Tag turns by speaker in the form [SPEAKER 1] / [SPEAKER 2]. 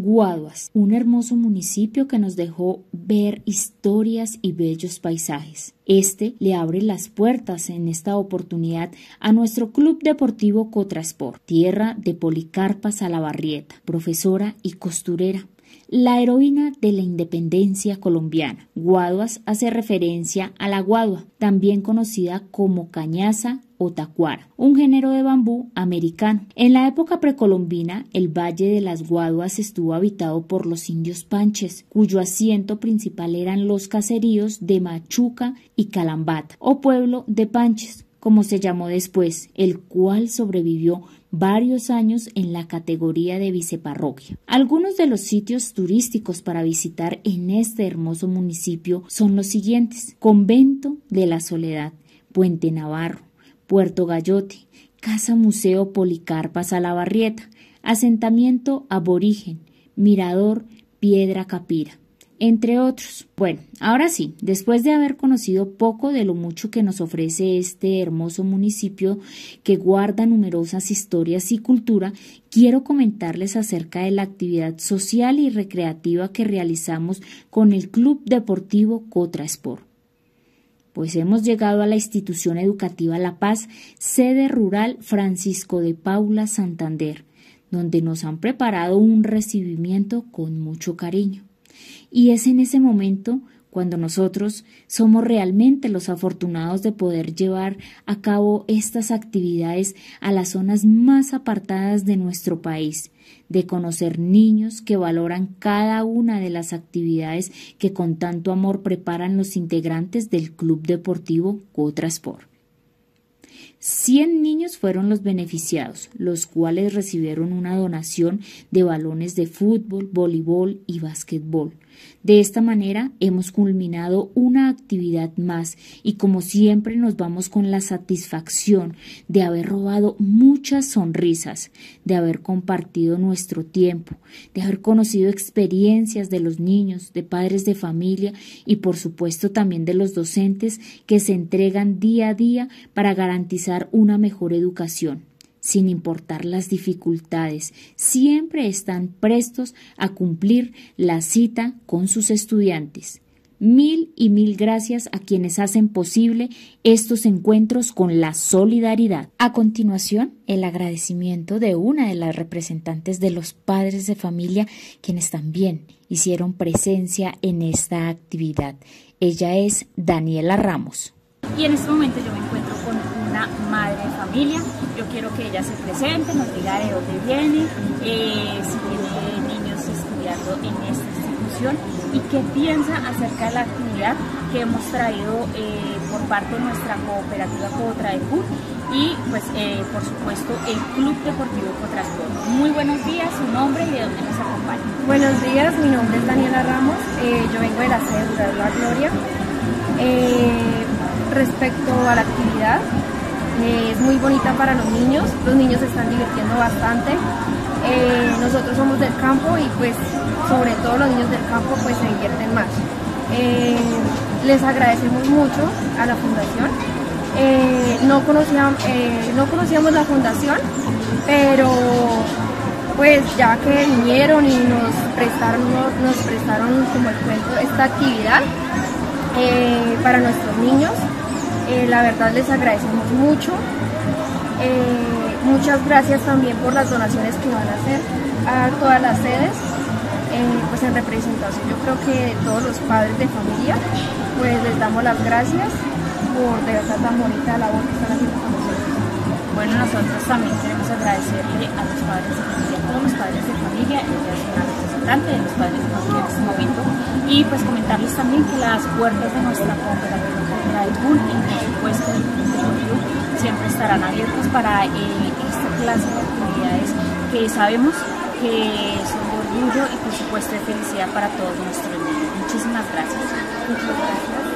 [SPEAKER 1] Guaduas, un hermoso municipio que nos dejó ver historias y bellos paisajes. Este le abre las puertas en esta oportunidad a nuestro Club Deportivo Cotrasport, tierra de Policarpa Salabarrieta, profesora y costurera la heroína de la independencia colombiana. Guaduas hace referencia a la guadua, también conocida como cañaza o tacuara, un género de bambú americano. En la época precolombina, el Valle de las Guaduas estuvo habitado por los indios panches, cuyo asiento principal eran los caseríos de Machuca y Calambata, o pueblo de panches, como se llamó después, el cual sobrevivió varios años en la categoría de viceparroquia. Algunos de los sitios turísticos para visitar en este hermoso municipio son los siguientes: Convento de la Soledad, Puente Navarro, Puerto Gallote, Casa Museo Policarpa Salabarrieta, Asentamiento Aborigen, Mirador Piedra Capira entre otros. Bueno, ahora sí, después de haber conocido poco de lo mucho que nos ofrece este hermoso municipio que guarda numerosas historias y cultura, quiero comentarles acerca de la actividad social y recreativa que realizamos con el Club Deportivo Cotra Sport. Pues hemos llegado a la institución educativa La Paz, sede rural Francisco de Paula Santander, donde nos han preparado un recibimiento con mucho cariño. Y es en ese momento cuando nosotros somos realmente los afortunados de poder llevar a cabo estas actividades a las zonas más apartadas de nuestro país, de conocer niños que valoran cada una de las actividades que con tanto amor preparan los integrantes del Club Deportivo Cotrasport. Cien niños fueron los beneficiados, los cuales recibieron una donación de balones de fútbol, voleibol y básquetbol de esta manera hemos culminado una actividad más y como siempre nos vamos con la satisfacción de haber robado muchas sonrisas, de haber compartido nuestro tiempo, de haber conocido experiencias de los niños, de padres de familia y por supuesto también de los docentes que se entregan día a día para garantizar una mejor educación sin importar las dificultades, siempre están prestos a cumplir la cita con sus estudiantes. Mil y mil gracias a quienes hacen posible estos encuentros con la solidaridad. A continuación, el agradecimiento de una de las representantes de los padres de familia quienes también hicieron presencia en esta actividad. Ella es Daniela Ramos.
[SPEAKER 2] Y en este momento yo me encuentro con una madre de familia yo quiero que ella se presente, nos diga de dónde viene, eh, si tiene niños estudiando en esta institución y qué piensa acerca de la actividad que hemos traído eh, por parte de nuestra cooperativa Cotraepur y pues eh, por supuesto el Club Deportivo Cotrasport. Muy buenos días, su nombre y de dónde nos acompaña.
[SPEAKER 3] Buenos días, mi nombre es Daniela Ramos, yo vengo de la sede de La Gloria. Respecto a la actividad, eh, es muy bonita para los niños, los niños se están divirtiendo bastante. Eh, nosotros somos del campo y pues sobre todo los niños del campo pues se divierten más. Eh, les agradecemos mucho a la fundación. no, conocíamos, no conocíamos la fundación, pero pues ya que vinieron y nos prestaron, nos prestaron como el cuento esta actividad para nuestros niños, eh, la verdad les agradecemos mucho. Eh, muchas gracias también por las donaciones que van a hacer a todas las sedes, eh, pues en representación yo creo que todos los padres de familia, pues les damos las gracias por de verdad tan bonita labor que están haciendo con nosotros.
[SPEAKER 2] Bueno, nosotros también queremos agradecerle a los padres de familia, a todos los padres de familia, ella representante de los padres de familia en este momento, y pues comentarles también que las puertas de nuestra cooperativa del pool y por supuesto el deportivo siempre estarán abiertos para eh, esta clase de actividades que sabemos que son de orgullo y por supuesto de felicidad para todos nuestros niños. Muchísimas gracias.
[SPEAKER 3] Muchas gracias.